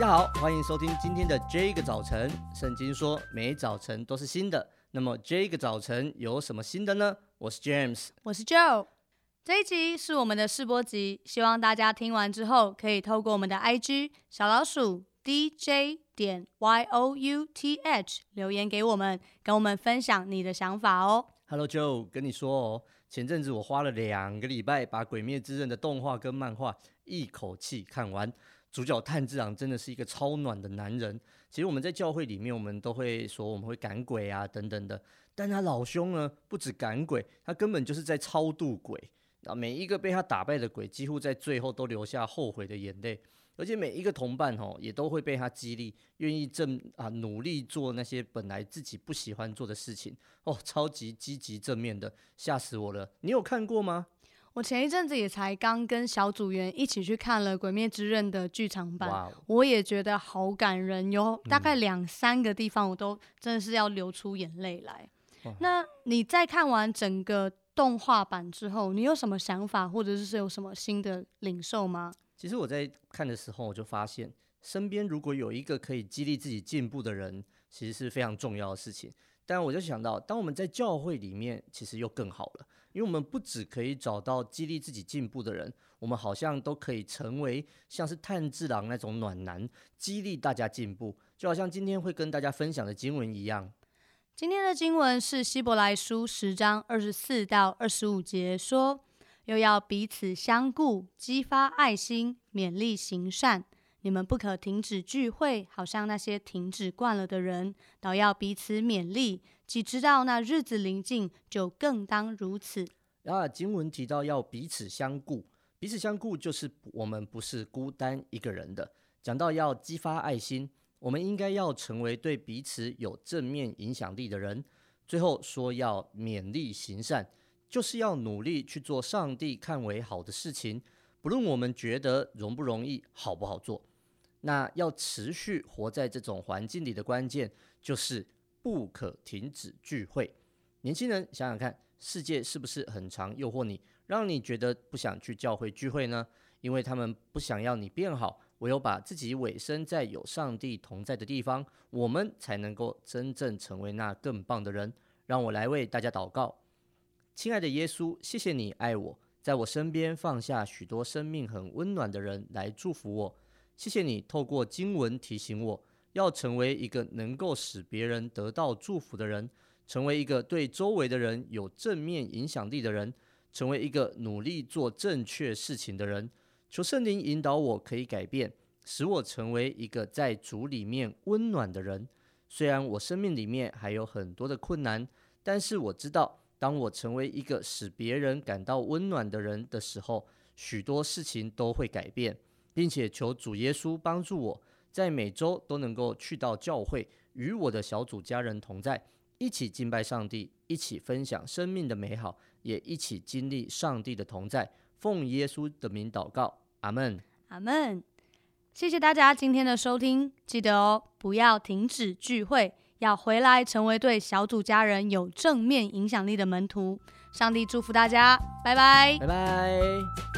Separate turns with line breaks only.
大家好，欢迎收听今天的这个早晨。圣经说，每早晨都是新的。那么这个早晨有什么新的呢？我是 James，
我是 Joe。这一集是我们的试播集，希望大家听完之后，可以透过我们的 IG 小老鼠 DJ 点 YOUTH 留言给我们，跟我们分享你的想法哦。
Hello Joe，跟你说哦，前阵子我花了两个礼拜把《鬼灭之刃》的动画跟漫画一口气看完。主角炭治郎真的是一个超暖的男人。其实我们在教会里面，我们都会说我们会赶鬼啊等等的。但他老兄呢，不止赶鬼，他根本就是在超度鬼。啊，每一个被他打败的鬼，几乎在最后都留下后悔的眼泪。而且每一个同伴吼，也都会被他激励，愿意正啊努力做那些本来自己不喜欢做的事情。哦，超级积极正面的，吓死我了！你有看过吗？
我前一阵子也才刚跟小组员一起去看了《鬼灭之刃》的剧场版
，wow.
我也觉得好感人，有大概两三个地方我都真的是要流出眼泪来。嗯。那你在看完整个动画版之后，你有什么想法，或者是有什么新的领受吗？
其实我在看的时候，我就发现身边如果有一个可以激励自己进步的人，其实是非常重要的事情。但我就想到，当我们在教会里面，其实又更好了。因为我们不只可以找到激励自己进步的人，我们好像都可以成为像是炭治郎那种暖男，激励大家进步。就好像今天会跟大家分享的经文一样。
今天的经文是希伯来书十章二十四到二十五节，说：“又要彼此相顾，激发爱心，勉励行善。你们不可停止聚会，好像那些停止惯了的人，倒要彼此勉励。”既知道那日子临近，就更当如此。
啊，经文提到要彼此相顾，彼此相顾就是我们不是孤单一个人的。讲到要激发爱心，我们应该要成为对彼此有正面影响力的人。最后说要勉励行善，就是要努力去做上帝看为好的事情，不论我们觉得容不容易、好不好做。那要持续活在这种环境里的关键就是。不可停止聚会，年轻人想想看，世界是不是很常诱惑你，让你觉得不想去教会聚会呢？因为他们不想要你变好，唯有把自己委身在有上帝同在的地方，我们才能够真正成为那更棒的人。让我来为大家祷告，亲爱的耶稣，谢谢你爱我，在我身边放下许多生命很温暖的人来祝福我。谢谢你透过经文提醒我。要成为一个能够使别人得到祝福的人，成为一个对周围的人有正面影响力的人，成为一个努力做正确事情的人。求圣灵引导我，可以改变，使我成为一个在主里面温暖的人。虽然我生命里面还有很多的困难，但是我知道，当我成为一个使别人感到温暖的人的时候，许多事情都会改变，并且求主耶稣帮助我。在每周都能够去到教会，与我的小组家人同在，一起敬拜上帝，一起分享生命的美好，也一起经历上帝的同在。奉耶稣的名祷告，阿门，
阿门。谢谢大家今天的收听，记得哦，不要停止聚会，要回来成为对小组家人有正面影响力的门徒。上帝祝福大家，拜拜，
拜拜。